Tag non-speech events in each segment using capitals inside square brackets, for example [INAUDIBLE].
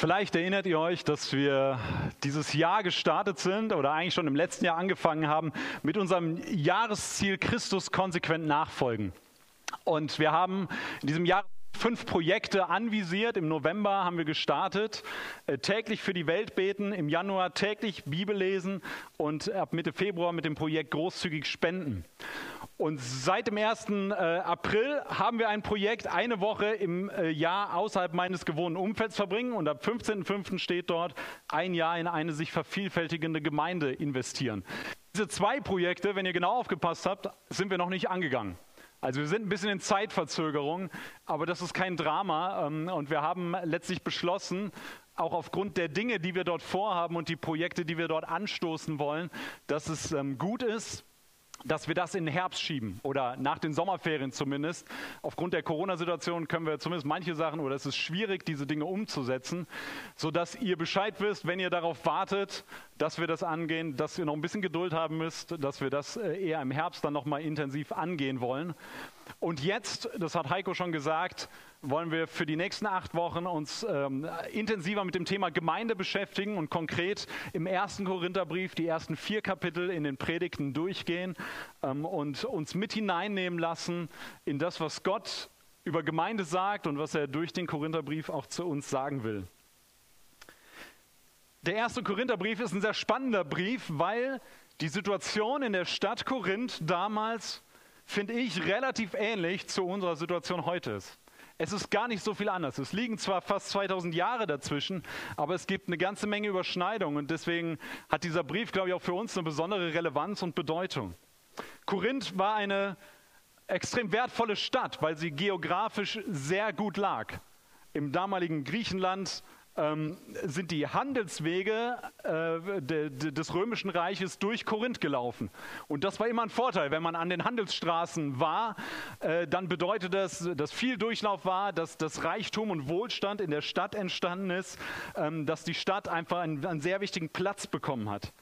Vielleicht erinnert ihr euch, dass wir dieses Jahr gestartet sind oder eigentlich schon im letzten Jahr angefangen haben mit unserem Jahresziel Christus konsequent nachfolgen. Und wir haben in diesem Jahr fünf Projekte anvisiert. Im November haben wir gestartet, äh, täglich für die Welt beten, im Januar täglich Bibel lesen und ab Mitte Februar mit dem Projekt großzügig spenden. Und seit dem 1. Äh, April haben wir ein Projekt, eine Woche im äh, Jahr außerhalb meines gewohnten Umfelds verbringen. Und ab 15.05. steht dort, ein Jahr in eine sich vervielfältigende Gemeinde investieren. Diese zwei Projekte, wenn ihr genau aufgepasst habt, sind wir noch nicht angegangen. Also wir sind ein bisschen in Zeitverzögerung, aber das ist kein Drama. Ähm, und wir haben letztlich beschlossen, auch aufgrund der Dinge, die wir dort vorhaben und die Projekte, die wir dort anstoßen wollen, dass es ähm, gut ist, dass wir das in den Herbst schieben oder nach den Sommerferien zumindest. Aufgrund der Corona-Situation können wir zumindest manche Sachen oder es ist schwierig, diese Dinge umzusetzen, sodass ihr Bescheid wisst, wenn ihr darauf wartet, dass wir das angehen, dass ihr noch ein bisschen Geduld haben müsst, dass wir das äh, eher im Herbst dann nochmal intensiv angehen wollen. Und jetzt, das hat Heiko schon gesagt, wollen wir für die nächsten acht Wochen uns ähm, intensiver mit dem Thema Gemeinde beschäftigen und konkret im ersten Korintherbrief die ersten vier Kapitel in den Predigten durchgehen ähm, und uns mit hineinnehmen lassen in das, was Gott über Gemeinde sagt und was er durch den Korintherbrief auch zu uns sagen will. Der erste Korintherbrief ist ein sehr spannender Brief, weil die Situation in der Stadt Korinth damals finde ich, relativ ähnlich zu unserer Situation heute ist. Es ist gar nicht so viel anders. Es liegen zwar fast 2000 Jahre dazwischen, aber es gibt eine ganze Menge Überschneidungen und deswegen hat dieser Brief, glaube ich, auch für uns eine besondere Relevanz und Bedeutung. Korinth war eine extrem wertvolle Stadt, weil sie geografisch sehr gut lag. Im damaligen Griechenland ähm, sind die Handelswege äh, de, de, des Römischen Reiches durch Korinth gelaufen. Und das war immer ein Vorteil. Wenn man an den Handelsstraßen war, äh, dann bedeutet das, dass viel Durchlauf war, dass das Reichtum und Wohlstand in der Stadt entstanden ist, ähm, dass die Stadt einfach einen, einen sehr wichtigen Platz bekommen hat.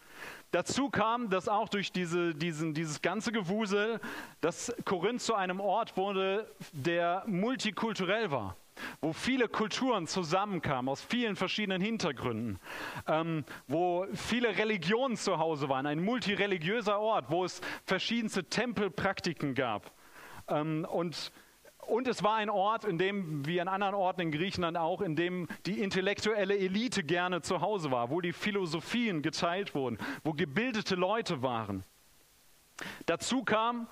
Dazu kam, dass auch durch diese, diesen, dieses ganze Gewusel, dass Korinth zu einem Ort wurde, der multikulturell war wo viele Kulturen zusammenkamen, aus vielen verschiedenen Hintergründen, ähm, wo viele Religionen zu Hause waren, ein multireligiöser Ort, wo es verschiedenste Tempelpraktiken gab. Ähm, und und es war ein Ort, in dem, wie an anderen Orten in Griechenland auch, in dem die intellektuelle Elite gerne zu Hause war, wo die Philosophien geteilt wurden, wo gebildete Leute waren. Dazu kam,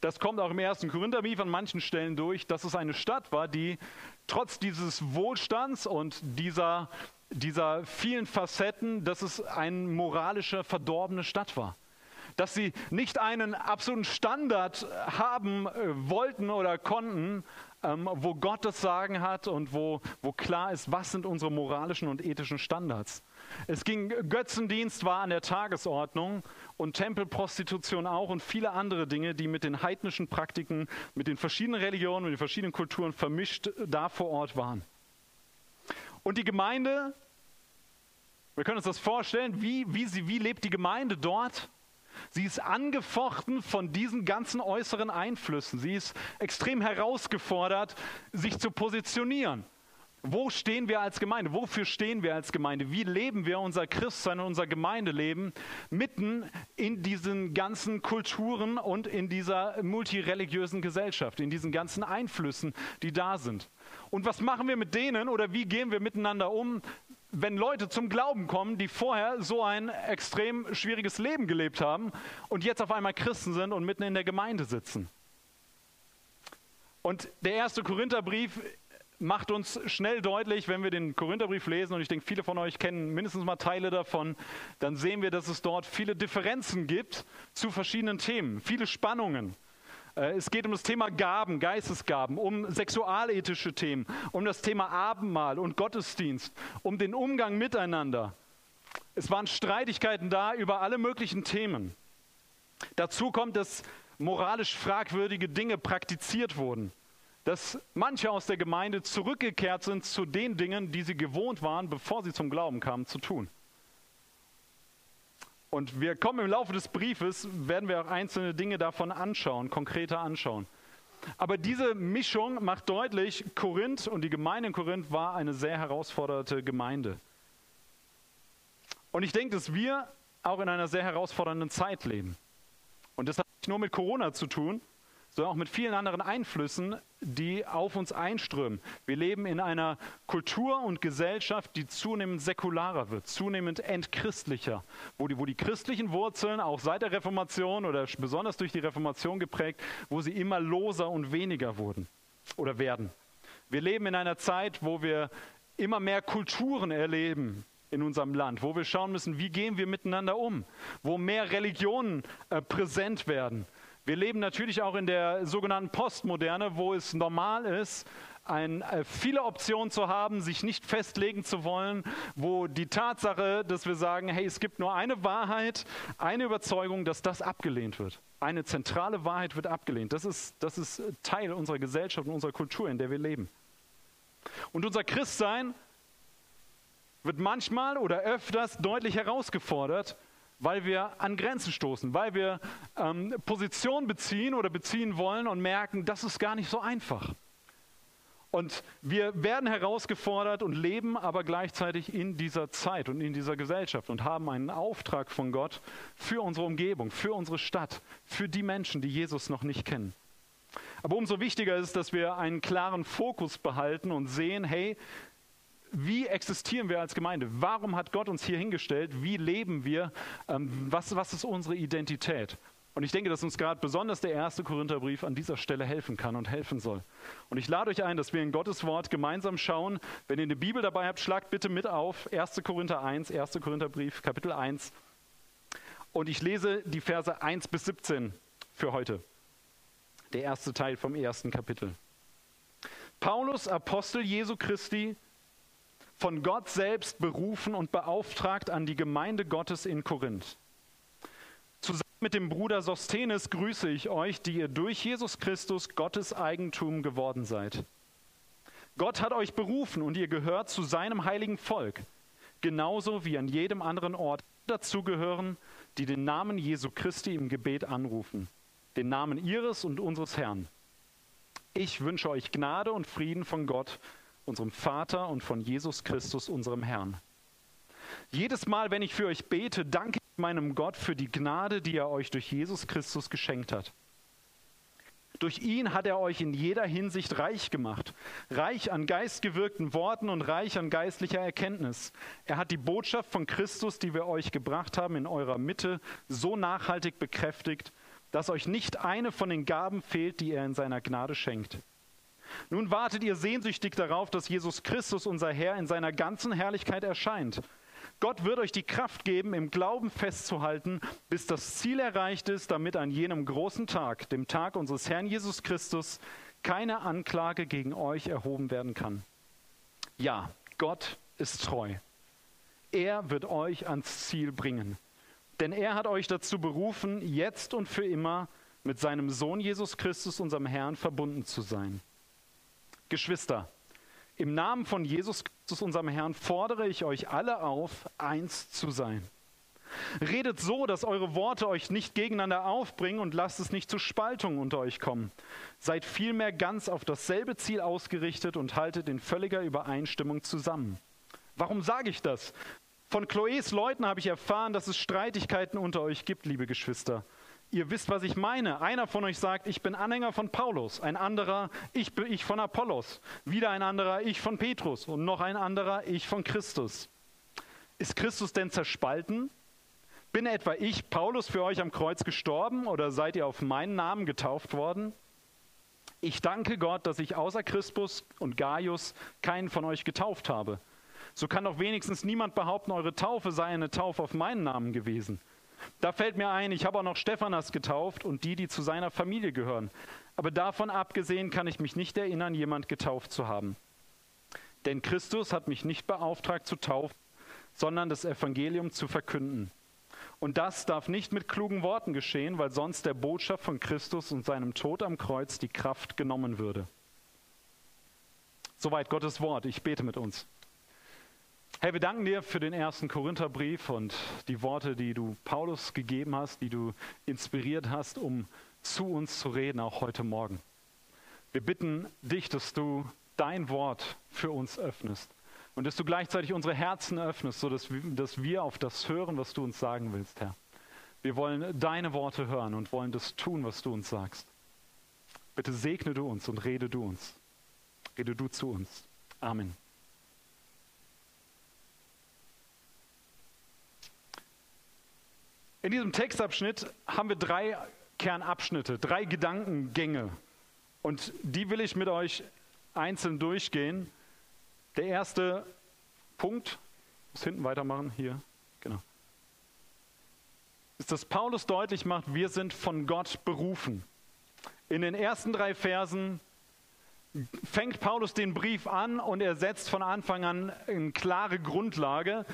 das kommt auch im ersten Korintherbrief an manchen Stellen durch, dass es eine Stadt war, die trotz dieses Wohlstands und dieser, dieser vielen Facetten, dass es eine moralische, verdorbene Stadt war. Dass sie nicht einen absoluten Standard haben äh, wollten oder konnten, ähm, wo Gott das Sagen hat und wo, wo klar ist, was sind unsere moralischen und ethischen Standards. Es ging, Götzendienst war an der Tagesordnung und Tempelprostitution auch und viele andere Dinge, die mit den heidnischen Praktiken, mit den verschiedenen Religionen, mit den verschiedenen Kulturen vermischt da vor Ort waren. Und die Gemeinde, wir können uns das vorstellen, wie, wie, sie, wie lebt die Gemeinde dort? Sie ist angefochten von diesen ganzen äußeren Einflüssen. Sie ist extrem herausgefordert, sich zu positionieren. Wo stehen wir als Gemeinde? Wofür stehen wir als Gemeinde? Wie leben wir unser Christsein und unser Gemeindeleben mitten in diesen ganzen Kulturen und in dieser multireligiösen Gesellschaft, in diesen ganzen Einflüssen, die da sind? Und was machen wir mit denen oder wie gehen wir miteinander um, wenn Leute zum Glauben kommen, die vorher so ein extrem schwieriges Leben gelebt haben und jetzt auf einmal Christen sind und mitten in der Gemeinde sitzen? Und der erste Korintherbrief macht uns schnell deutlich, wenn wir den Korintherbrief lesen, und ich denke, viele von euch kennen mindestens mal Teile davon, dann sehen wir, dass es dort viele Differenzen gibt zu verschiedenen Themen, viele Spannungen. Äh, es geht um das Thema Gaben, Geistesgaben, um sexualethische Themen, um das Thema Abendmahl und Gottesdienst, um den Umgang miteinander. Es waren Streitigkeiten da über alle möglichen Themen. Dazu kommt, dass moralisch fragwürdige Dinge praktiziert wurden dass manche aus der Gemeinde zurückgekehrt sind zu den Dingen, die sie gewohnt waren, bevor sie zum Glauben kamen, zu tun. Und wir kommen im Laufe des Briefes, werden wir auch einzelne Dinge davon anschauen, konkreter anschauen. Aber diese Mischung macht deutlich, Korinth und die Gemeinde in Korinth war eine sehr herausforderte Gemeinde. Und ich denke, dass wir auch in einer sehr herausfordernden Zeit leben. Und das hat nicht nur mit Corona zu tun, sondern auch mit vielen anderen Einflüssen, die auf uns einströmen. Wir leben in einer Kultur und Gesellschaft, die zunehmend säkularer wird, zunehmend entchristlicher, wo die, wo die christlichen Wurzeln auch seit der Reformation oder besonders durch die Reformation geprägt, wo sie immer loser und weniger wurden oder werden. Wir leben in einer Zeit, wo wir immer mehr Kulturen erleben, in unserem Land, wo wir schauen müssen, wie gehen wir miteinander um, wo mehr Religionen äh, präsent werden, wir leben natürlich auch in der sogenannten Postmoderne, wo es normal ist, ein, äh, viele Optionen zu haben, sich nicht festlegen zu wollen, wo die Tatsache, dass wir sagen, hey, es gibt nur eine Wahrheit, eine Überzeugung, dass das abgelehnt wird. Eine zentrale Wahrheit wird abgelehnt. Das ist, das ist Teil unserer Gesellschaft und unserer Kultur, in der wir leben. Und unser Christsein wird manchmal oder öfters deutlich herausgefordert, weil wir an Grenzen stoßen, weil wir ähm, Position beziehen oder beziehen wollen und merken, das ist gar nicht so einfach. Und wir werden herausgefordert und leben aber gleichzeitig in dieser Zeit und in dieser Gesellschaft und haben einen Auftrag von Gott für unsere Umgebung, für unsere Stadt, für die Menschen, die Jesus noch nicht kennen. Aber umso wichtiger ist, dass wir einen klaren Fokus behalten und sehen, hey, wie existieren wir als Gemeinde? Warum hat Gott uns hier hingestellt? Wie leben wir? Ähm, was, was ist unsere Identität? Und ich denke, dass uns gerade besonders der erste Korintherbrief an dieser Stelle helfen kann und helfen soll. Und ich lade euch ein, dass wir in Gottes Wort gemeinsam schauen. Wenn ihr eine Bibel dabei habt, schlagt bitte mit auf 1. Korinther 1, 1. Korintherbrief, Kapitel 1. Und ich lese die Verse 1 bis 17 für heute. Der erste Teil vom ersten Kapitel. Paulus, Apostel Jesu Christi, von Gott selbst berufen und beauftragt an die Gemeinde Gottes in Korinth. Zusammen mit dem Bruder Sosthenes grüße ich euch, die ihr durch Jesus Christus Gottes Eigentum geworden seid. Gott hat euch berufen und ihr gehört zu seinem heiligen Volk, genauso wie an jedem anderen Ort dazugehören, die den Namen Jesu Christi im Gebet anrufen, den Namen ihres und unseres Herrn. Ich wünsche euch Gnade und Frieden von Gott, unserem Vater und von Jesus Christus, unserem Herrn. Jedes Mal, wenn ich für euch bete, danke ich meinem Gott für die Gnade, die er euch durch Jesus Christus geschenkt hat. Durch ihn hat er euch in jeder Hinsicht reich gemacht, reich an geistgewirkten Worten und reich an geistlicher Erkenntnis. Er hat die Botschaft von Christus, die wir euch gebracht haben, in eurer Mitte so nachhaltig bekräftigt, dass euch nicht eine von den Gaben fehlt, die er in seiner Gnade schenkt. Nun wartet ihr sehnsüchtig darauf, dass Jesus Christus, unser Herr, in seiner ganzen Herrlichkeit erscheint. Gott wird euch die Kraft geben, im Glauben festzuhalten, bis das Ziel erreicht ist, damit an jenem großen Tag, dem Tag unseres Herrn Jesus Christus, keine Anklage gegen euch erhoben werden kann. Ja, Gott ist treu. Er wird euch ans Ziel bringen. Denn er hat euch dazu berufen, jetzt und für immer mit seinem Sohn Jesus Christus, unserem Herrn, verbunden zu sein. Geschwister, im Namen von Jesus Christus, unserem Herrn, fordere ich euch alle auf, eins zu sein. Redet so, dass eure Worte euch nicht gegeneinander aufbringen und lasst es nicht zu Spaltungen unter euch kommen. Seid vielmehr ganz auf dasselbe Ziel ausgerichtet und haltet in völliger Übereinstimmung zusammen. Warum sage ich das? Von Chloes Leuten habe ich erfahren, dass es Streitigkeiten unter euch gibt, liebe Geschwister. Ihr wisst, was ich meine. Einer von euch sagt, ich bin Anhänger von Paulus, ein anderer, ich bin ich von Apollos, wieder ein anderer, ich von Petrus und noch ein anderer, ich von Christus. Ist Christus denn zerspalten? Bin etwa ich, Paulus, für euch am Kreuz gestorben oder seid ihr auf meinen Namen getauft worden? Ich danke Gott, dass ich außer Crispus und Gaius keinen von euch getauft habe. So kann doch wenigstens niemand behaupten, eure Taufe sei eine Taufe auf meinen Namen gewesen. Da fällt mir ein, ich habe auch noch Stephanas getauft und die, die zu seiner Familie gehören. Aber davon abgesehen kann ich mich nicht erinnern, jemand getauft zu haben. Denn Christus hat mich nicht beauftragt zu taufen, sondern das Evangelium zu verkünden. Und das darf nicht mit klugen Worten geschehen, weil sonst der Botschaft von Christus und seinem Tod am Kreuz die Kraft genommen würde. Soweit Gottes Wort. Ich bete mit uns. Herr, wir danken dir für den ersten Korintherbrief und die Worte, die du Paulus gegeben hast, die du inspiriert hast, um zu uns zu reden, auch heute Morgen. Wir bitten dich, dass du dein Wort für uns öffnest und dass du gleichzeitig unsere Herzen öffnest, sodass wir, dass wir auf das hören, was du uns sagen willst, Herr. Wir wollen deine Worte hören und wollen das tun, was du uns sagst. Bitte segne du uns und rede du uns. Rede du zu uns. Amen. In diesem Textabschnitt haben wir drei Kernabschnitte, drei Gedankengänge. Und die will ich mit euch einzeln durchgehen. Der erste Punkt, ich muss hinten weitermachen, hier, genau, ist, dass Paulus deutlich macht, wir sind von Gott berufen. In den ersten drei Versen fängt Paulus den Brief an und er setzt von Anfang an eine klare Grundlage.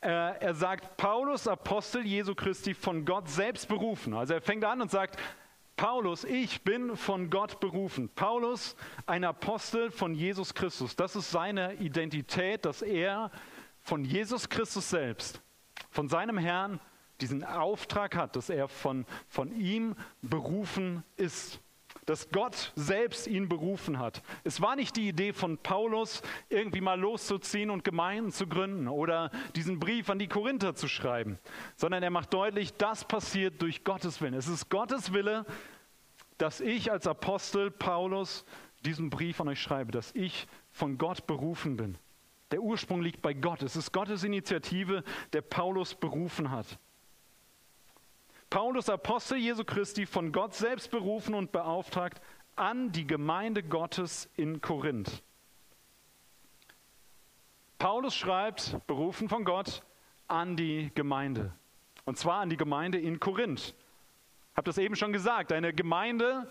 Äh, er sagt, Paulus, Apostel Jesu Christi, von Gott selbst berufen. Also er fängt an und sagt, Paulus, ich bin von Gott berufen. Paulus, ein Apostel von Jesus Christus. Das ist seine Identität, dass er von Jesus Christus selbst, von seinem Herrn, diesen Auftrag hat, dass er von, von ihm berufen ist dass Gott selbst ihn berufen hat. Es war nicht die Idee von Paulus, irgendwie mal loszuziehen und Gemeinden zu gründen oder diesen Brief an die Korinther zu schreiben, sondern er macht deutlich, das passiert durch Gottes Willen. Es ist Gottes Wille, dass ich als Apostel Paulus diesen Brief an euch schreibe, dass ich von Gott berufen bin. Der Ursprung liegt bei Gott. Es ist Gottes Initiative, der Paulus berufen hat. Paulus, Apostel Jesu Christi, von Gott selbst berufen und beauftragt an die Gemeinde Gottes in Korinth. Paulus schreibt, berufen von Gott, an die Gemeinde. Und zwar an die Gemeinde in Korinth. Ich habe das eben schon gesagt, eine Gemeinde,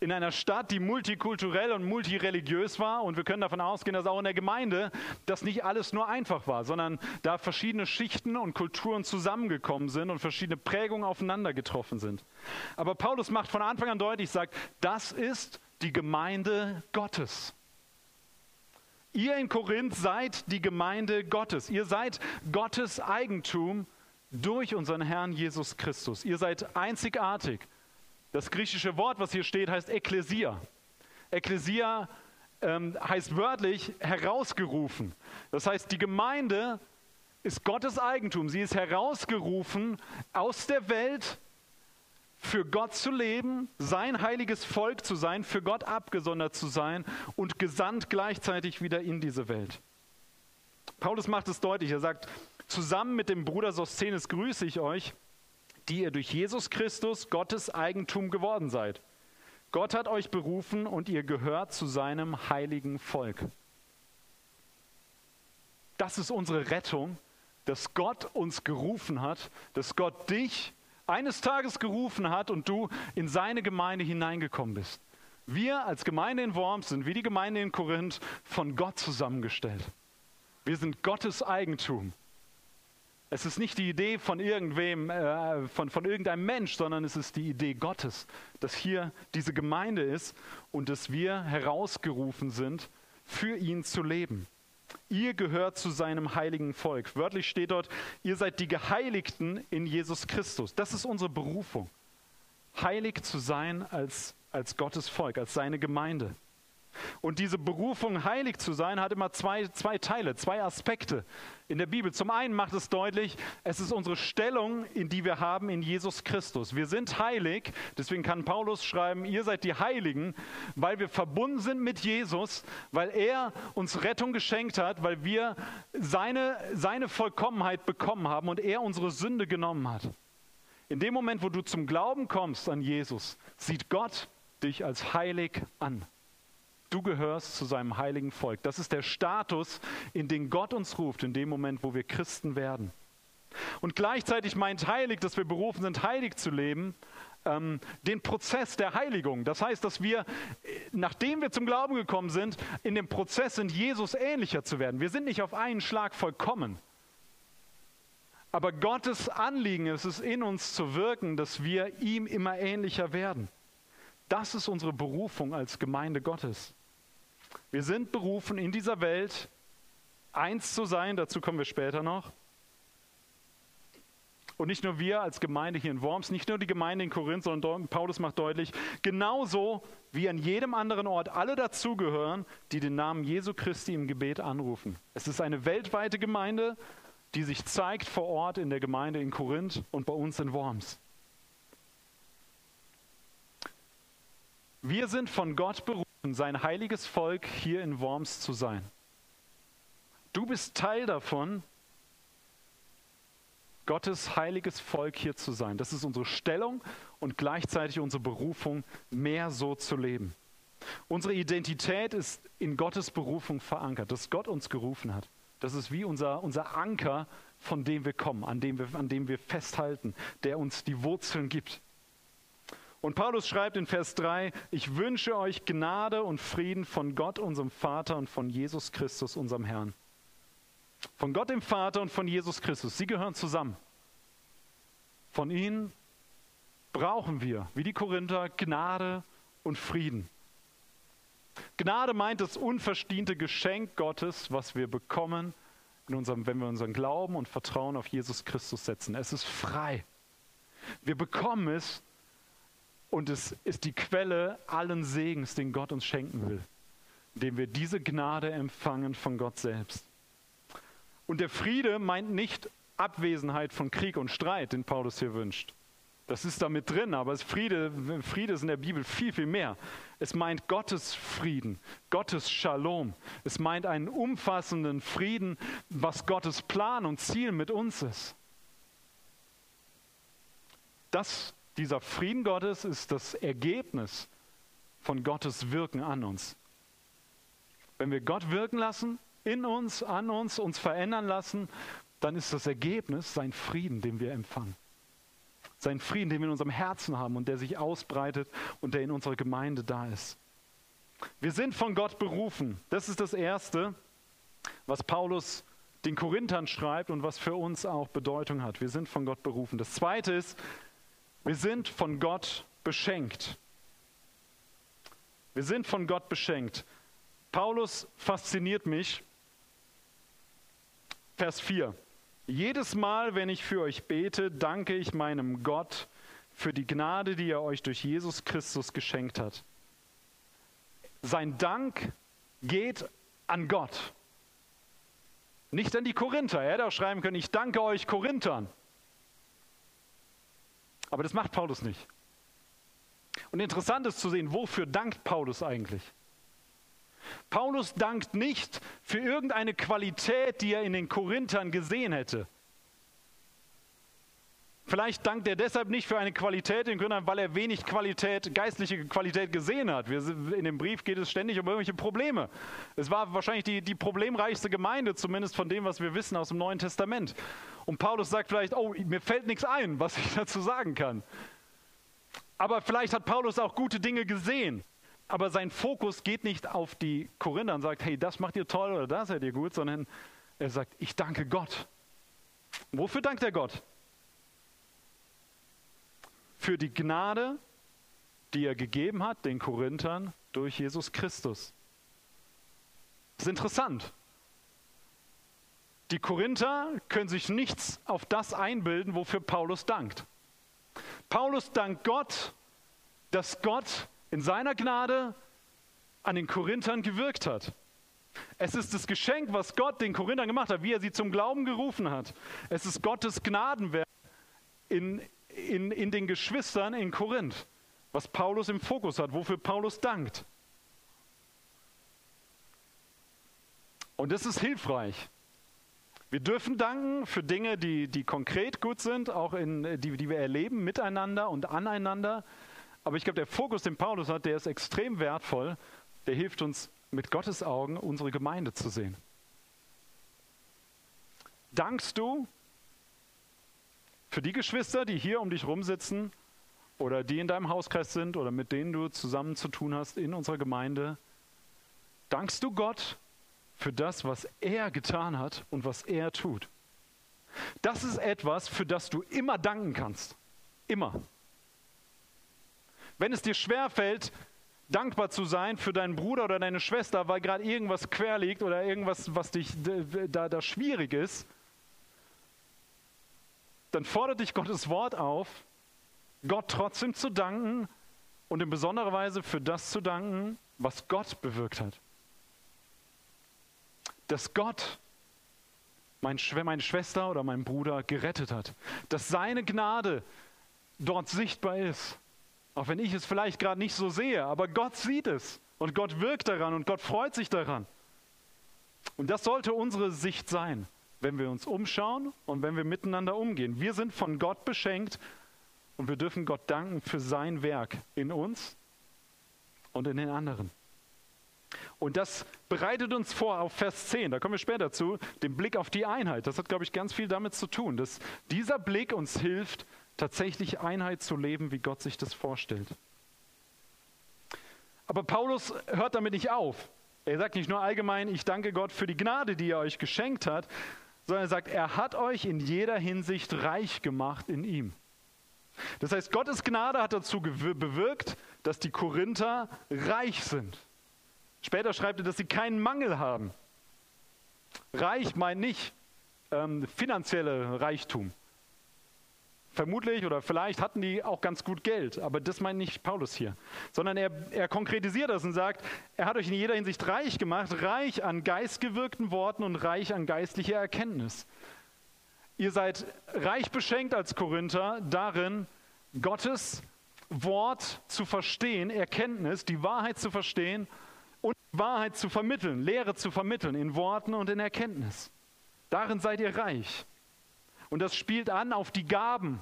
in einer Stadt, die multikulturell und multireligiös war. Und wir können davon ausgehen, dass auch in der Gemeinde das nicht alles nur einfach war, sondern da verschiedene Schichten und Kulturen zusammengekommen sind und verschiedene Prägungen aufeinander getroffen sind. Aber Paulus macht von Anfang an deutlich, sagt, das ist die Gemeinde Gottes. Ihr in Korinth seid die Gemeinde Gottes. Ihr seid Gottes Eigentum durch unseren Herrn Jesus Christus. Ihr seid einzigartig. Das griechische Wort, was hier steht, heißt Ekklesia. Ekklesia ähm, heißt wörtlich herausgerufen. Das heißt, die Gemeinde ist Gottes Eigentum. Sie ist herausgerufen aus der Welt, für Gott zu leben, sein heiliges Volk zu sein, für Gott abgesondert zu sein und gesandt gleichzeitig wieder in diese Welt. Paulus macht es deutlich. Er sagt, zusammen mit dem Bruder Sosthenes grüße ich euch die ihr durch Jesus Christus Gottes Eigentum geworden seid. Gott hat euch berufen und ihr gehört zu seinem heiligen Volk. Das ist unsere Rettung, dass Gott uns gerufen hat, dass Gott dich eines Tages gerufen hat und du in seine Gemeinde hineingekommen bist. Wir als Gemeinde in Worms sind wie die Gemeinde in Korinth von Gott zusammengestellt. Wir sind Gottes Eigentum. Es ist nicht die Idee von irgendwem, äh, von, von irgendeinem Mensch, sondern es ist die Idee Gottes, dass hier diese Gemeinde ist und dass wir herausgerufen sind, für ihn zu leben. Ihr gehört zu seinem heiligen Volk. Wörtlich steht dort, ihr seid die Geheiligten in Jesus Christus. Das ist unsere Berufung. Heilig zu sein als, als Gottes Volk, als seine Gemeinde. Und diese Berufung, heilig zu sein, hat immer zwei, zwei Teile, zwei Aspekte in der Bibel. Zum einen macht es deutlich, es ist unsere Stellung, in die wir haben in Jesus Christus. Wir sind heilig, deswegen kann Paulus schreiben, ihr seid die Heiligen, weil wir verbunden sind mit Jesus, weil er uns Rettung geschenkt hat, weil wir seine, seine Vollkommenheit bekommen haben und er unsere Sünde genommen hat. In dem Moment, wo du zum Glauben kommst an Jesus, sieht Gott dich als heilig an. Du gehörst zu seinem heiligen Volk. Das ist der Status, in den Gott uns ruft, in dem Moment, wo wir Christen werden. Und gleichzeitig meint heilig, dass wir berufen sind, heilig zu leben, ähm, den Prozess der Heiligung. Das heißt, dass wir, nachdem wir zum Glauben gekommen sind, in dem Prozess sind, Jesus ähnlicher zu werden. Wir sind nicht auf einen Schlag vollkommen. Aber Gottes Anliegen ist es, in uns zu wirken, dass wir ihm immer ähnlicher werden. Das ist unsere Berufung als Gemeinde Gottes. Wir sind berufen, in dieser Welt eins zu sein, dazu kommen wir später noch. Und nicht nur wir als Gemeinde hier in Worms, nicht nur die Gemeinde in Korinth, sondern Paulus macht deutlich, genauso wie an jedem anderen Ort alle dazugehören, die den Namen Jesu Christi im Gebet anrufen. Es ist eine weltweite Gemeinde, die sich zeigt vor Ort in der Gemeinde in Korinth und bei uns in Worms. Wir sind von Gott berufen, sein heiliges Volk hier in Worms zu sein. Du bist Teil davon, Gottes heiliges Volk hier zu sein. Das ist unsere Stellung und gleichzeitig unsere Berufung, mehr so zu leben. Unsere Identität ist in Gottes Berufung verankert, dass Gott uns gerufen hat. Das ist wie unser, unser Anker, von dem wir kommen, an dem wir, an dem wir festhalten, der uns die Wurzeln gibt. Und Paulus schreibt in Vers 3, ich wünsche euch Gnade und Frieden von Gott, unserem Vater und von Jesus Christus, unserem Herrn. Von Gott dem Vater und von Jesus Christus. Sie gehören zusammen. Von ihnen brauchen wir, wie die Korinther, Gnade und Frieden. Gnade meint das unverdiente Geschenk Gottes, was wir bekommen, unserem, wenn wir unseren Glauben und Vertrauen auf Jesus Christus setzen. Es ist frei. Wir bekommen es und es ist die Quelle allen Segens, den Gott uns schenken will, indem wir diese Gnade empfangen von Gott selbst. Und der Friede meint nicht Abwesenheit von Krieg und Streit, den Paulus hier wünscht. Das ist da mit drin, aber Friede, Friede ist in der Bibel viel, viel mehr. Es meint Gottes Frieden, Gottes Shalom. Es meint einen umfassenden Frieden, was Gottes Plan und Ziel mit uns ist. Das, dieser Frieden Gottes ist das Ergebnis von Gottes Wirken an uns. Wenn wir Gott wirken lassen, in uns, an uns, uns verändern lassen, dann ist das Ergebnis sein Frieden, den wir empfangen. Sein Frieden, den wir in unserem Herzen haben und der sich ausbreitet und der in unserer Gemeinde da ist. Wir sind von Gott berufen. Das ist das Erste, was Paulus den Korinthern schreibt und was für uns auch Bedeutung hat. Wir sind von Gott berufen. Das Zweite ist, wir sind von Gott beschenkt. Wir sind von Gott beschenkt. Paulus fasziniert mich, Vers 4. Jedes Mal, wenn ich für euch bete, danke ich meinem Gott für die Gnade, die er euch durch Jesus Christus geschenkt hat. Sein Dank geht an Gott. Nicht an die Korinther. Er hätte auch schreiben können, ich danke euch Korinthern. Aber das macht Paulus nicht. Und interessant ist zu sehen, wofür dankt Paulus eigentlich? Paulus dankt nicht für irgendeine Qualität, die er in den Korinthern gesehen hätte. Vielleicht dankt er deshalb nicht für eine Qualität in Korinthern, weil er wenig Qualität, geistliche Qualität gesehen hat. Wir, in dem Brief geht es ständig um irgendwelche Probleme. Es war wahrscheinlich die, die problemreichste Gemeinde, zumindest von dem, was wir wissen aus dem Neuen Testament. Und Paulus sagt vielleicht, oh, mir fällt nichts ein, was ich [LAUGHS] dazu sagen kann. Aber vielleicht hat Paulus auch gute Dinge gesehen aber sein Fokus geht nicht auf die Korinther und sagt, hey, das macht ihr toll oder das seid ihr gut, sondern er sagt, ich danke Gott. Wofür dankt er Gott? Für die Gnade, die er gegeben hat, den Korinthern, durch Jesus Christus. Das ist interessant. Die Korinther können sich nichts auf das einbilden, wofür Paulus dankt. Paulus dankt Gott, dass Gott in seiner Gnade an den Korinthern gewirkt hat. Es ist das Geschenk, was Gott den Korinthern gemacht hat, wie er sie zum Glauben gerufen hat. Es ist Gottes Gnadenwerk in, in, in den Geschwistern in Korinth, was Paulus im Fokus hat, wofür Paulus dankt. Und das ist hilfreich. Wir dürfen danken für Dinge, die, die konkret gut sind, auch in, die, die wir erleben miteinander und aneinander. Aber ich glaube, der Fokus, den Paulus hat, der ist extrem wertvoll. Der hilft uns mit Gottes Augen unsere Gemeinde zu sehen. Dankst du für die Geschwister, die hier um dich rumsitzen oder die in deinem Hauskreis sind oder mit denen du zusammen zu tun hast in unserer Gemeinde? Dankst du Gott für das, was er getan hat und was er tut? Das ist etwas, für das du immer danken kannst. Immer. Wenn es dir schwerfällt, dankbar zu sein für deinen Bruder oder deine Schwester, weil gerade irgendwas quer liegt oder irgendwas, was dich da, da schwierig ist, dann fordert dich Gottes Wort auf, Gott trotzdem zu danken und in besonderer Weise für das zu danken, was Gott bewirkt hat. Dass Gott meine Schwester oder meinen Bruder gerettet hat. Dass seine Gnade dort sichtbar ist. Auch wenn ich es vielleicht gerade nicht so sehe, aber Gott sieht es und Gott wirkt daran und Gott freut sich daran. Und das sollte unsere Sicht sein, wenn wir uns umschauen und wenn wir miteinander umgehen. Wir sind von Gott beschenkt und wir dürfen Gott danken für sein Werk in uns und in den anderen. Und das bereitet uns vor auf Vers 10, da kommen wir später zu, den Blick auf die Einheit. Das hat, glaube ich, ganz viel damit zu tun, dass dieser Blick uns hilft, tatsächlich Einheit zu leben, wie Gott sich das vorstellt. Aber Paulus hört damit nicht auf. Er sagt nicht nur allgemein, ich danke Gott für die Gnade, die er euch geschenkt hat, sondern er sagt, er hat euch in jeder Hinsicht reich gemacht in ihm. Das heißt, Gottes Gnade hat dazu bewirkt, dass die Korinther reich sind. Später schreibt er, dass sie keinen Mangel haben. Reich meint nicht ähm, finanzielle Reichtum. Vermutlich oder vielleicht hatten die auch ganz gut Geld, aber das meint nicht Paulus hier, sondern er, er konkretisiert das und sagt, er hat euch in jeder Hinsicht reich gemacht, reich an geistgewirkten Worten und reich an geistlicher Erkenntnis. Ihr seid reich beschenkt als Korinther darin, Gottes Wort zu verstehen, Erkenntnis, die Wahrheit zu verstehen und Wahrheit zu vermitteln, Lehre zu vermitteln in Worten und in Erkenntnis. Darin seid ihr reich. Und das spielt an auf die Gaben,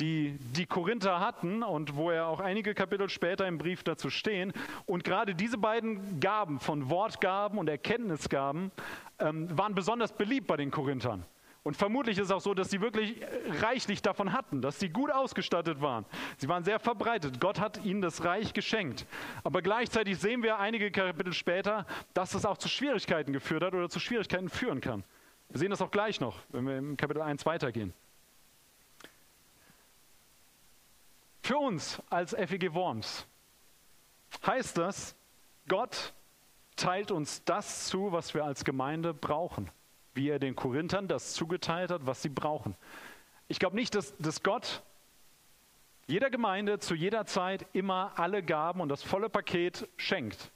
die die Korinther hatten und wo er auch einige Kapitel später im Brief dazu stehen. Und gerade diese beiden Gaben von Wortgaben und Erkenntnisgaben ähm, waren besonders beliebt bei den Korinthern. Und vermutlich ist es auch so, dass sie wirklich reichlich davon hatten, dass sie gut ausgestattet waren. Sie waren sehr verbreitet. Gott hat ihnen das Reich geschenkt. Aber gleichzeitig sehen wir einige Kapitel später, dass es auch zu Schwierigkeiten geführt hat oder zu Schwierigkeiten führen kann. Wir sehen das auch gleich noch, wenn wir im Kapitel 1 weitergehen. Für uns als FEG Worms heißt das, Gott teilt uns das zu, was wir als Gemeinde brauchen. Wie er den Korinthern das zugeteilt hat, was sie brauchen. Ich glaube nicht, dass, dass Gott jeder Gemeinde zu jeder Zeit immer alle Gaben und das volle Paket schenkt.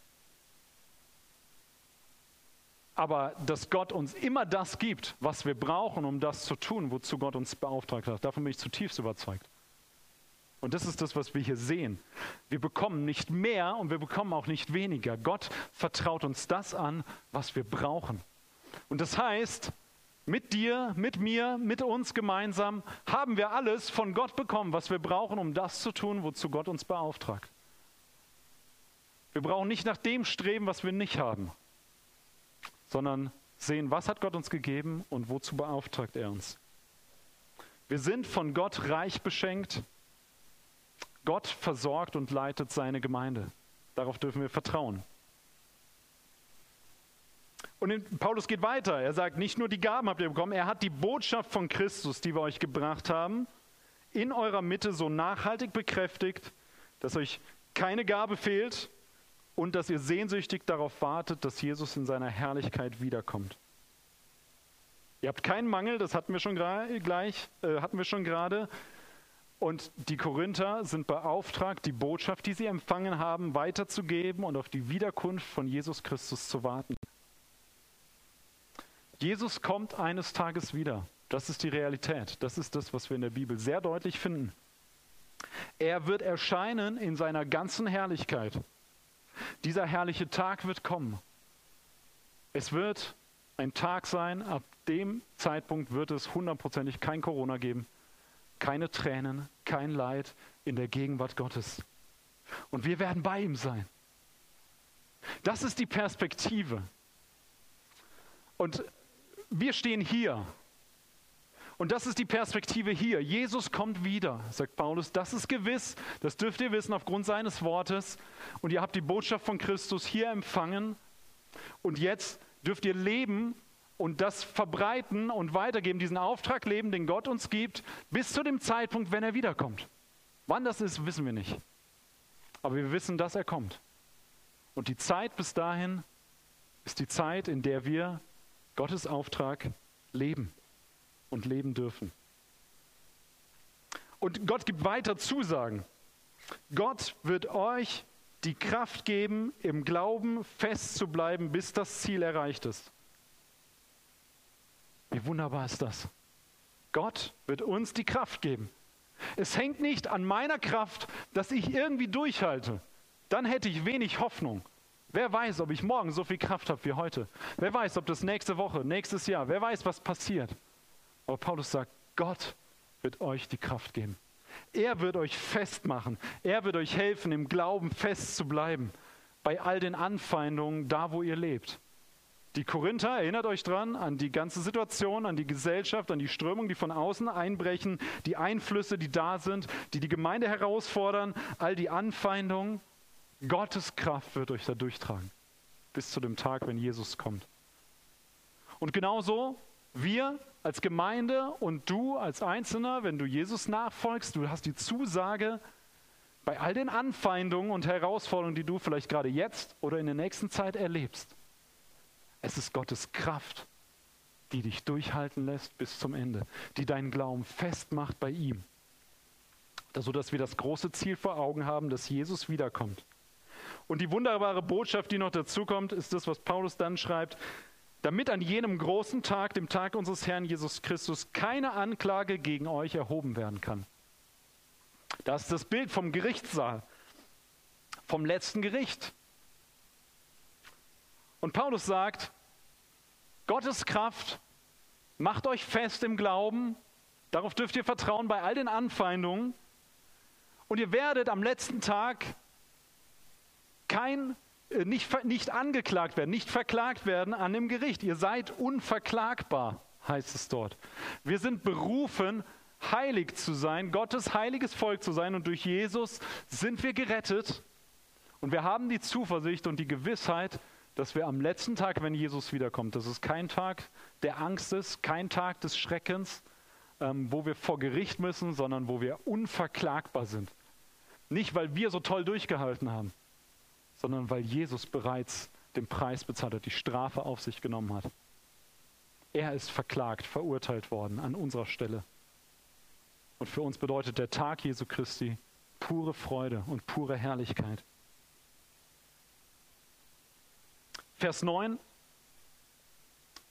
Aber dass Gott uns immer das gibt, was wir brauchen, um das zu tun, wozu Gott uns beauftragt hat, davon bin ich zutiefst überzeugt. Und das ist das, was wir hier sehen. Wir bekommen nicht mehr und wir bekommen auch nicht weniger. Gott vertraut uns das an, was wir brauchen. Und das heißt, mit dir, mit mir, mit uns gemeinsam haben wir alles von Gott bekommen, was wir brauchen, um das zu tun, wozu Gott uns beauftragt. Wir brauchen nicht nach dem streben, was wir nicht haben sondern sehen, was hat Gott uns gegeben und wozu beauftragt er uns. Wir sind von Gott reich beschenkt. Gott versorgt und leitet seine Gemeinde. Darauf dürfen wir vertrauen. Und Paulus geht weiter. Er sagt, nicht nur die Gaben habt ihr bekommen, er hat die Botschaft von Christus, die wir euch gebracht haben, in eurer Mitte so nachhaltig bekräftigt, dass euch keine Gabe fehlt und dass ihr sehnsüchtig darauf wartet, dass Jesus in seiner Herrlichkeit wiederkommt. Ihr habt keinen Mangel, das hatten wir schon gleich, äh, hatten wir schon gerade. Und die Korinther sind beauftragt, die Botschaft, die sie empfangen haben, weiterzugeben und auf die Wiederkunft von Jesus Christus zu warten. Jesus kommt eines Tages wieder. Das ist die Realität. Das ist das, was wir in der Bibel sehr deutlich finden. Er wird erscheinen in seiner ganzen Herrlichkeit. Dieser herrliche Tag wird kommen. Es wird ein Tag sein, ab dem Zeitpunkt wird es hundertprozentig kein Corona geben, keine Tränen, kein Leid in der Gegenwart Gottes. Und wir werden bei ihm sein. Das ist die Perspektive. Und wir stehen hier und das ist die Perspektive hier. Jesus kommt wieder, sagt Paulus. Das ist gewiss. Das dürft ihr wissen aufgrund seines Wortes. Und ihr habt die Botschaft von Christus hier empfangen. Und jetzt dürft ihr leben und das verbreiten und weitergeben, diesen Auftrag leben, den Gott uns gibt, bis zu dem Zeitpunkt, wenn er wiederkommt. Wann das ist, wissen wir nicht. Aber wir wissen, dass er kommt. Und die Zeit bis dahin ist die Zeit, in der wir Gottes Auftrag leben und leben dürfen. Und Gott gibt weiter Zusagen. Gott wird euch die Kraft geben, im Glauben fest zu bleiben, bis das Ziel erreicht ist. Wie wunderbar ist das? Gott wird uns die Kraft geben. Es hängt nicht an meiner Kraft, dass ich irgendwie durchhalte. Dann hätte ich wenig Hoffnung. Wer weiß, ob ich morgen so viel Kraft habe wie heute? Wer weiß, ob das nächste Woche, nächstes Jahr, wer weiß, was passiert? Aber Paulus sagt, Gott wird euch die Kraft geben. Er wird euch festmachen. Er wird euch helfen, im Glauben fest zu bleiben. Bei all den Anfeindungen, da wo ihr lebt. Die Korinther, erinnert euch dran, an die ganze Situation, an die Gesellschaft, an die Strömungen, die von außen einbrechen, die Einflüsse, die da sind, die die Gemeinde herausfordern, all die Anfeindungen. Gottes Kraft wird euch da durchtragen. Bis zu dem Tag, wenn Jesus kommt. Und genauso, wir als Gemeinde und du als Einzelner, wenn du Jesus nachfolgst, du hast die Zusage, bei all den Anfeindungen und Herausforderungen, die du vielleicht gerade jetzt oder in der nächsten Zeit erlebst, es ist Gottes Kraft, die dich durchhalten lässt bis zum Ende, die deinen Glauben festmacht bei ihm, sodass wir das große Ziel vor Augen haben, dass Jesus wiederkommt. Und die wunderbare Botschaft, die noch dazu kommt, ist das, was Paulus dann schreibt, damit an jenem großen Tag, dem Tag unseres Herrn Jesus Christus, keine Anklage gegen euch erhoben werden kann. Das ist das Bild vom Gerichtssaal, vom letzten Gericht. Und Paulus sagt, Gottes Kraft macht euch fest im Glauben, darauf dürft ihr vertrauen bei all den Anfeindungen. Und ihr werdet am letzten Tag kein nicht, nicht angeklagt werden, nicht verklagt werden an dem Gericht. Ihr seid unverklagbar, heißt es dort. Wir sind berufen, heilig zu sein, Gottes heiliges Volk zu sein und durch Jesus sind wir gerettet und wir haben die Zuversicht und die Gewissheit, dass wir am letzten Tag, wenn Jesus wiederkommt, das ist kein Tag der Angst ist, kein Tag des Schreckens, ähm, wo wir vor Gericht müssen, sondern wo wir unverklagbar sind. Nicht, weil wir so toll durchgehalten haben, sondern weil Jesus bereits den Preis bezahlt hat, die Strafe auf sich genommen hat. Er ist verklagt, verurteilt worden an unserer Stelle. Und für uns bedeutet der Tag Jesu Christi pure Freude und pure Herrlichkeit. Vers 9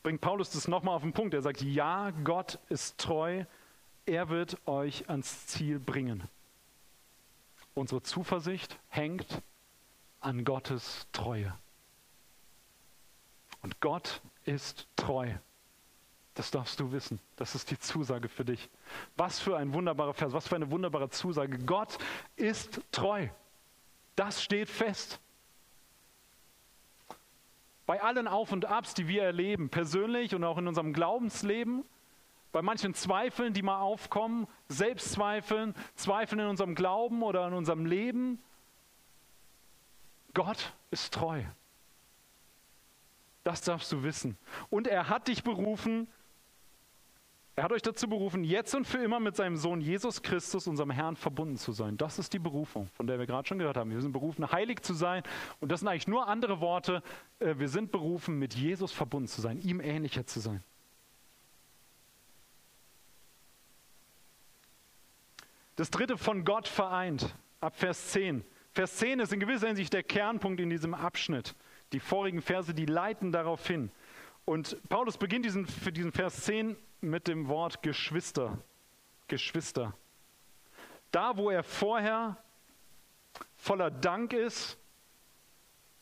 bringt Paulus das nochmal auf den Punkt. Er sagt, ja, Gott ist treu, er wird euch ans Ziel bringen. Unsere Zuversicht hängt an Gottes Treue. Und Gott ist treu. Das darfst du wissen. Das ist die Zusage für dich. Was für ein wunderbarer Vers, was für eine wunderbare Zusage. Gott ist treu. Das steht fest. Bei allen Auf und Abs, die wir erleben, persönlich und auch in unserem Glaubensleben, bei manchen Zweifeln, die mal aufkommen, Selbstzweifeln, Zweifeln in unserem Glauben oder in unserem Leben, Gott ist treu. Das darfst du wissen. Und er hat dich berufen, er hat euch dazu berufen, jetzt und für immer mit seinem Sohn Jesus Christus, unserem Herrn, verbunden zu sein. Das ist die Berufung, von der wir gerade schon gehört haben. Wir sind berufen, heilig zu sein. Und das sind eigentlich nur andere Worte. Äh, wir sind berufen, mit Jesus verbunden zu sein, ihm ähnlicher zu sein. Das dritte von Gott vereint, ab Vers 10. Vers 10 ist in gewisser Hinsicht der Kernpunkt in diesem Abschnitt. Die vorigen Verse, die leiten darauf hin. Und Paulus beginnt diesen, für diesen Vers 10 mit dem Wort Geschwister. Geschwister. Da, wo er vorher voller Dank ist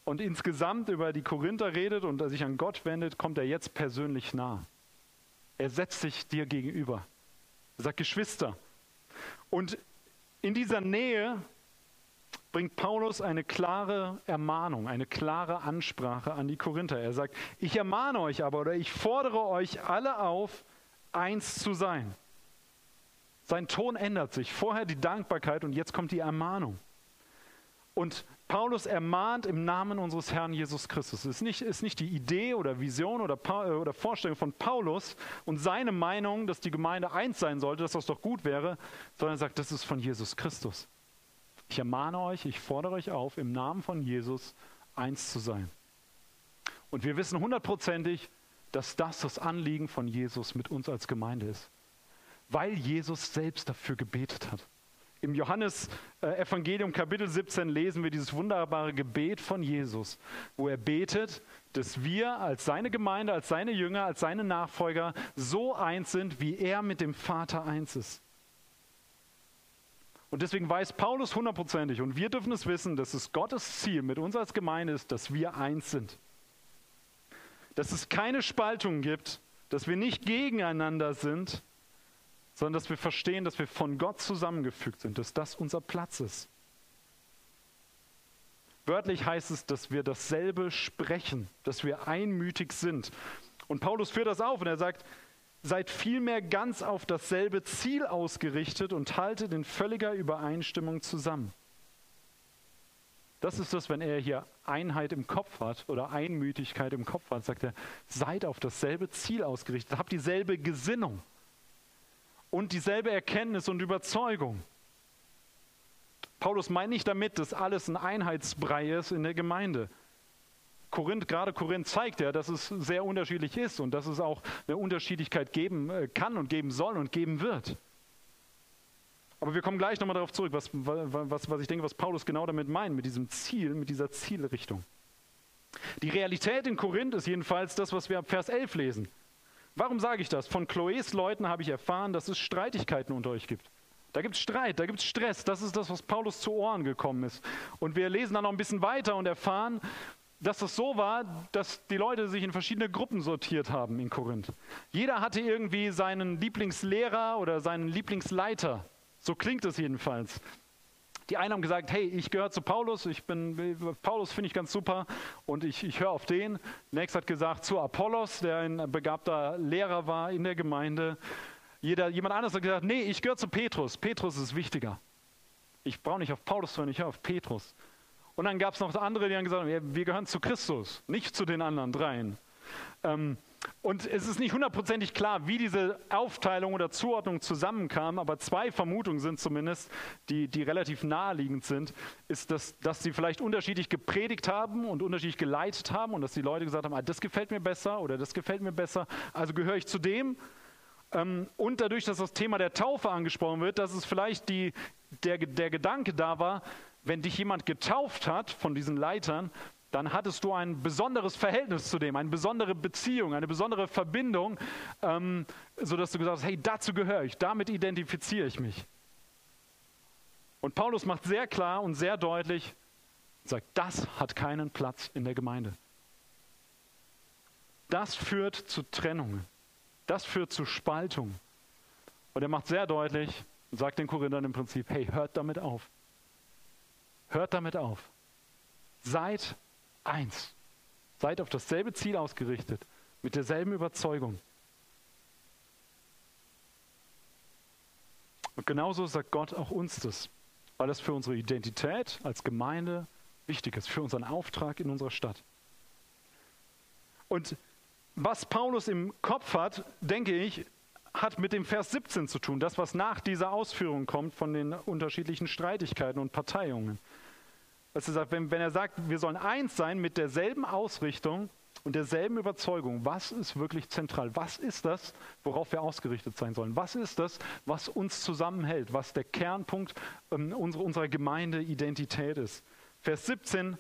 und insgesamt über die Korinther redet und sich an Gott wendet, kommt er jetzt persönlich nah. Er setzt sich dir gegenüber. Er sagt Geschwister. Und in dieser Nähe bringt Paulus eine klare Ermahnung, eine klare Ansprache an die Korinther. Er sagt, ich ermahne euch aber oder ich fordere euch alle auf, eins zu sein. Sein Ton ändert sich. Vorher die Dankbarkeit und jetzt kommt die Ermahnung. Und Paulus ermahnt im Namen unseres Herrn Jesus Christus. Es ist nicht, ist nicht die Idee oder Vision oder, oder Vorstellung von Paulus und seine Meinung, dass die Gemeinde eins sein sollte, dass das doch gut wäre, sondern er sagt, das ist von Jesus Christus. Ich ermahne euch, ich fordere euch auf, im Namen von Jesus eins zu sein. Und wir wissen hundertprozentig, dass das das Anliegen von Jesus mit uns als Gemeinde ist. weil Jesus selbst dafür gebetet hat. Im Johannes-Evangelium Kapitel 17 lesen wir dieses wunderbare Gebet von Jesus, wo er betet, dass wir als seine Gemeinde, als seine Jünger, als seine Nachfolger so eins sind, wie er mit dem Vater eins ist. Und deswegen weiß Paulus hundertprozentig, und wir dürfen es wissen, dass es Gottes Ziel mit uns als Gemeinde ist, dass wir eins sind. Dass es keine Spaltung gibt, dass wir nicht gegeneinander sind, sondern dass wir verstehen, dass wir von Gott zusammengefügt sind, dass das unser Platz ist. Wörtlich heißt es, dass wir dasselbe sprechen, dass wir einmütig sind. Und Paulus führt das auf und er sagt, seid vielmehr ganz auf dasselbe Ziel ausgerichtet und haltet in völliger Übereinstimmung zusammen. Das ist das, wenn er hier Einheit im Kopf hat oder Einmütigkeit im Kopf hat, sagt er, seid auf dasselbe Ziel ausgerichtet, habt dieselbe Gesinnung und dieselbe Erkenntnis und Überzeugung. Paulus meint nicht damit, dass alles ein Einheitsbrei ist in der Gemeinde. Korinth, gerade Korinth zeigt ja, dass es sehr unterschiedlich ist und dass es auch eine Unterschiedlichkeit geben äh, kann und geben soll und geben wird. Aber wir kommen gleich nochmal darauf zurück, was, was, was ich denke, was Paulus genau damit meint, mit diesem Ziel, mit dieser Zielrichtung. Die Realität in Korinth ist jedenfalls das, was wir ab Vers 11 lesen. Warum sage ich das? Von Chloes Leuten habe ich erfahren, dass es Streitigkeiten unter euch gibt. Da gibt es Streit, da gibt es Stress. Das ist das, was Paulus zu Ohren gekommen ist. Und wir lesen dann noch ein bisschen weiter und erfahren, dass es so war, dass die Leute sich in verschiedene Gruppen sortiert haben in Korinth. Jeder hatte irgendwie seinen Lieblingslehrer oder seinen Lieblingsleiter. So klingt es jedenfalls. Die einen haben gesagt, hey, ich gehöre zu Paulus, ich bin, Paulus finde ich ganz super und ich, ich höre auf den. Nächster hat gesagt, zu Apollos, der ein begabter Lehrer war in der Gemeinde. Jeder, jemand anderes hat gesagt, nee, ich gehöre zu Petrus. Petrus ist wichtiger. Ich brauche nicht auf Paulus hören, ich höre auf Petrus. Und dann gab es noch andere, die haben gesagt, wir gehören zu Christus, nicht zu den anderen dreien. Ähm, und es ist nicht hundertprozentig klar, wie diese Aufteilung oder Zuordnung zusammenkam, aber zwei Vermutungen sind zumindest, die, die relativ naheliegend sind, ist, dass, dass sie vielleicht unterschiedlich gepredigt haben und unterschiedlich geleitet haben und dass die Leute gesagt haben, ah, das gefällt mir besser oder das gefällt mir besser, also gehöre ich zu dem. Ähm, und dadurch, dass das Thema der Taufe angesprochen wird, dass es vielleicht die, der, der Gedanke da war, wenn dich jemand getauft hat von diesen Leitern, dann hattest du ein besonderes Verhältnis zu dem, eine besondere Beziehung, eine besondere Verbindung, ähm, sodass du gesagt hast, hey, dazu gehöre ich, damit identifiziere ich mich. Und Paulus macht sehr klar und sehr deutlich, sagt, das hat keinen Platz in der Gemeinde. Das führt zu Trennungen. Das führt zu Spaltung. Und er macht sehr deutlich und sagt den Korinthern im Prinzip, hey, hört damit auf. Hört damit auf. Seid eins. Seid auf dasselbe Ziel ausgerichtet, mit derselben Überzeugung. Und genauso sagt Gott auch uns das, weil das für unsere Identität als Gemeinde wichtig ist, für unseren Auftrag in unserer Stadt. Und was Paulus im Kopf hat, denke ich, hat mit dem Vers 17 zu tun, das, was nach dieser Ausführung kommt von den unterschiedlichen Streitigkeiten und Parteiungen. Sagt, wenn, wenn er sagt, wir sollen eins sein mit derselben Ausrichtung und derselben Überzeugung, was ist wirklich zentral? Was ist das, worauf wir ausgerichtet sein sollen? Was ist das, was uns zusammenhält, was der Kernpunkt ähm, unserer, unserer Gemeindeidentität ist? Vers 17,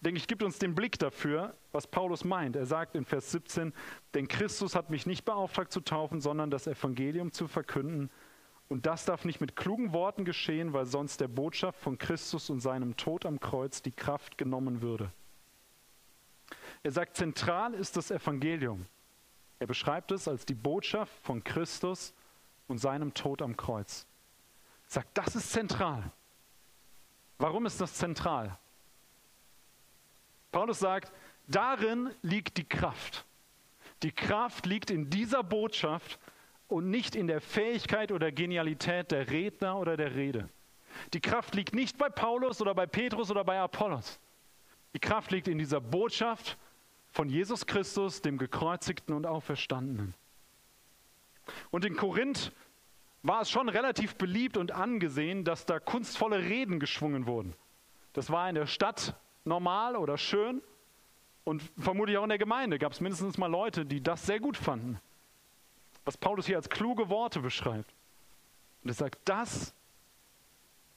denke ich, gibt uns den Blick dafür, was Paulus meint. Er sagt in Vers 17, denn Christus hat mich nicht beauftragt zu taufen, sondern das Evangelium zu verkünden und das darf nicht mit klugen Worten geschehen, weil sonst der Botschaft von Christus und seinem Tod am Kreuz die Kraft genommen würde. Er sagt, zentral ist das Evangelium. Er beschreibt es als die Botschaft von Christus und seinem Tod am Kreuz. Er sagt, das ist zentral. Warum ist das zentral? Paulus sagt, darin liegt die Kraft. Die Kraft liegt in dieser Botschaft und nicht in der Fähigkeit oder Genialität der Redner oder der Rede. Die Kraft liegt nicht bei Paulus oder bei Petrus oder bei Apollos. Die Kraft liegt in dieser Botschaft von Jesus Christus, dem gekreuzigten und auferstandenen. Und in Korinth war es schon relativ beliebt und angesehen, dass da kunstvolle Reden geschwungen wurden. Das war in der Stadt normal oder schön und vermutlich auch in der Gemeinde gab es mindestens mal Leute, die das sehr gut fanden was Paulus hier als kluge Worte beschreibt. Und er sagt, das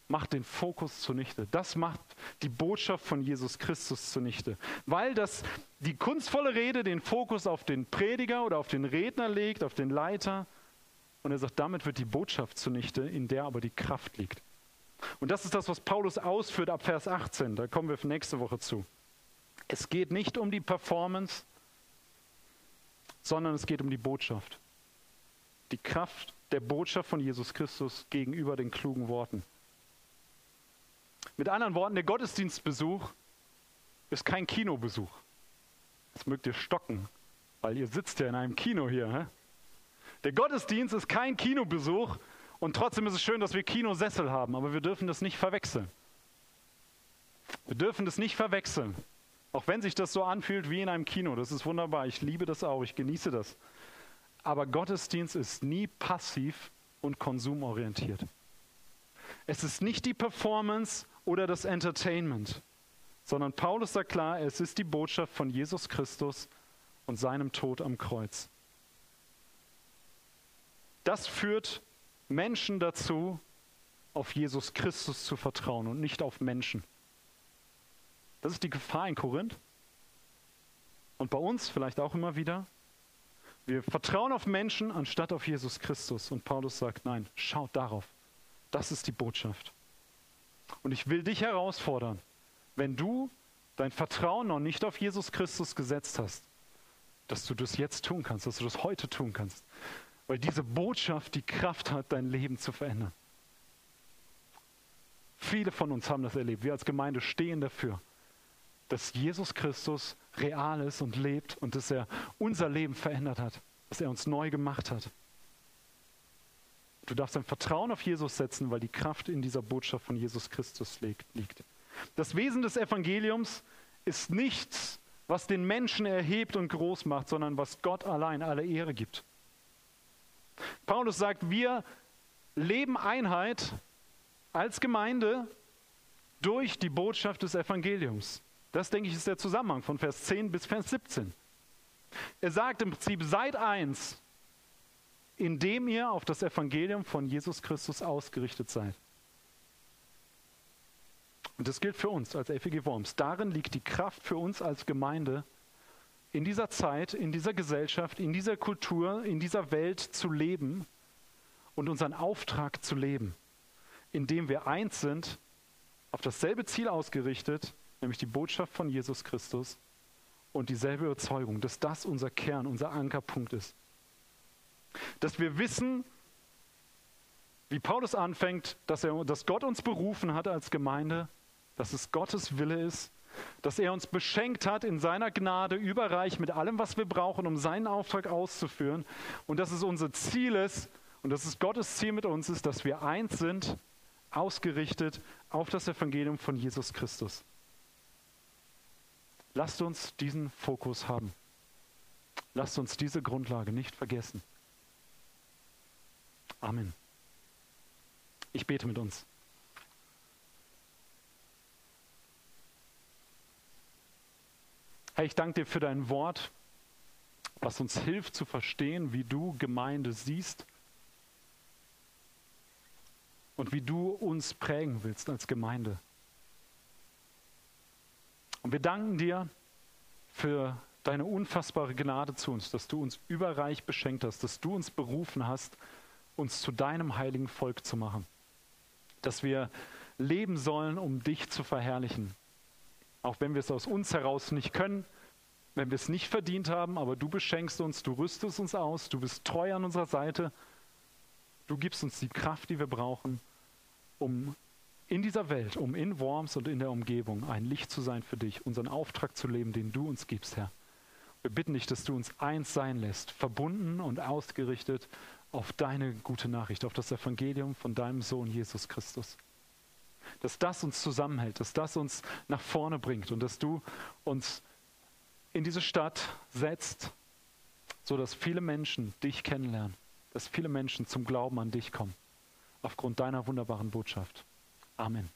macht den Fokus zunichte. Das macht die Botschaft von Jesus Christus zunichte. Weil das die kunstvolle Rede den Fokus auf den Prediger oder auf den Redner legt, auf den Leiter. Und er sagt, damit wird die Botschaft zunichte, in der aber die Kraft liegt. Und das ist das, was Paulus ausführt ab Vers 18. Da kommen wir nächste Woche zu. Es geht nicht um die Performance, sondern es geht um die Botschaft. Die Kraft der Botschaft von Jesus Christus gegenüber den klugen Worten. Mit anderen Worten, der Gottesdienstbesuch ist kein Kinobesuch. Das mögt ihr stocken, weil ihr sitzt ja in einem Kino hier. Hä? Der Gottesdienst ist kein Kinobesuch und trotzdem ist es schön, dass wir Kinosessel haben, aber wir dürfen das nicht verwechseln. Wir dürfen das nicht verwechseln. Auch wenn sich das so anfühlt wie in einem Kino, das ist wunderbar. Ich liebe das auch, ich genieße das. Aber Gottesdienst ist nie passiv und konsumorientiert. Es ist nicht die Performance oder das Entertainment, sondern Paulus sagt klar, es ist die Botschaft von Jesus Christus und seinem Tod am Kreuz. Das führt Menschen dazu, auf Jesus Christus zu vertrauen und nicht auf Menschen. Das ist die Gefahr in Korinth und bei uns vielleicht auch immer wieder. Wir vertrauen auf Menschen anstatt auf Jesus Christus. Und Paulus sagt, nein, schaut darauf. Das ist die Botschaft. Und ich will dich herausfordern, wenn du dein Vertrauen noch nicht auf Jesus Christus gesetzt hast, dass du das jetzt tun kannst, dass du das heute tun kannst. Weil diese Botschaft die Kraft hat, dein Leben zu verändern. Viele von uns haben das erlebt. Wir als Gemeinde stehen dafür, dass Jesus Christus real ist und lebt und dass er unser Leben verändert hat, dass er uns neu gemacht hat. Du darfst dein Vertrauen auf Jesus setzen, weil die Kraft in dieser Botschaft von Jesus Christus liegt. Das Wesen des Evangeliums ist nichts, was den Menschen erhebt und groß macht, sondern was Gott allein alle Ehre gibt. Paulus sagt, wir leben Einheit als Gemeinde durch die Botschaft des Evangeliums. Das, denke ich, ist der Zusammenhang von Vers 10 bis Vers 17. Er sagt im Prinzip, seid eins, indem ihr auf das Evangelium von Jesus Christus ausgerichtet seid. Und das gilt für uns als FEG Worms. Darin liegt die Kraft für uns als Gemeinde, in dieser Zeit, in dieser Gesellschaft, in dieser Kultur, in dieser Welt zu leben und unseren Auftrag zu leben, indem wir eins sind, auf dasselbe Ziel ausgerichtet, nämlich die Botschaft von Jesus Christus und dieselbe Überzeugung, dass das unser Kern, unser Ankerpunkt ist. Dass wir wissen, wie Paulus anfängt, dass, er, dass Gott uns berufen hat als Gemeinde, dass es Gottes Wille ist, dass er uns beschenkt hat in seiner Gnade überreich mit allem, was wir brauchen, um seinen Auftrag auszuführen und dass es unser Ziel ist und dass es Gottes Ziel mit uns ist, dass wir eins sind, ausgerichtet auf das Evangelium von Jesus Christus. Lasst uns diesen Fokus haben. Lasst uns diese Grundlage nicht vergessen. Amen. Ich bete mit uns. Herr, ich danke dir für dein Wort, was uns hilft zu verstehen, wie du Gemeinde siehst und wie du uns prägen willst als Gemeinde. Und wir danken dir für deine unfassbare Gnade zu uns, dass du uns überreich beschenkt hast, dass du uns berufen hast, uns zu deinem heiligen Volk zu machen. Dass wir leben sollen, um dich zu verherrlichen. Auch wenn wir es aus uns heraus nicht können, wenn wir es nicht verdient haben, aber du beschenkst uns, du rüstest uns aus, du bist treu an unserer Seite, du gibst uns die Kraft, die wir brauchen, um in dieser Welt, um in Worms und in der Umgebung ein Licht zu sein für dich, unseren Auftrag zu leben, den du uns gibst, Herr. Wir bitten dich, dass du uns eins sein lässt, verbunden und ausgerichtet auf deine gute Nachricht, auf das Evangelium von deinem Sohn Jesus Christus. Dass das uns zusammenhält, dass das uns nach vorne bringt und dass du uns in diese Stadt setzt, sodass viele Menschen dich kennenlernen, dass viele Menschen zum Glauben an dich kommen, aufgrund deiner wunderbaren Botschaft. Amen.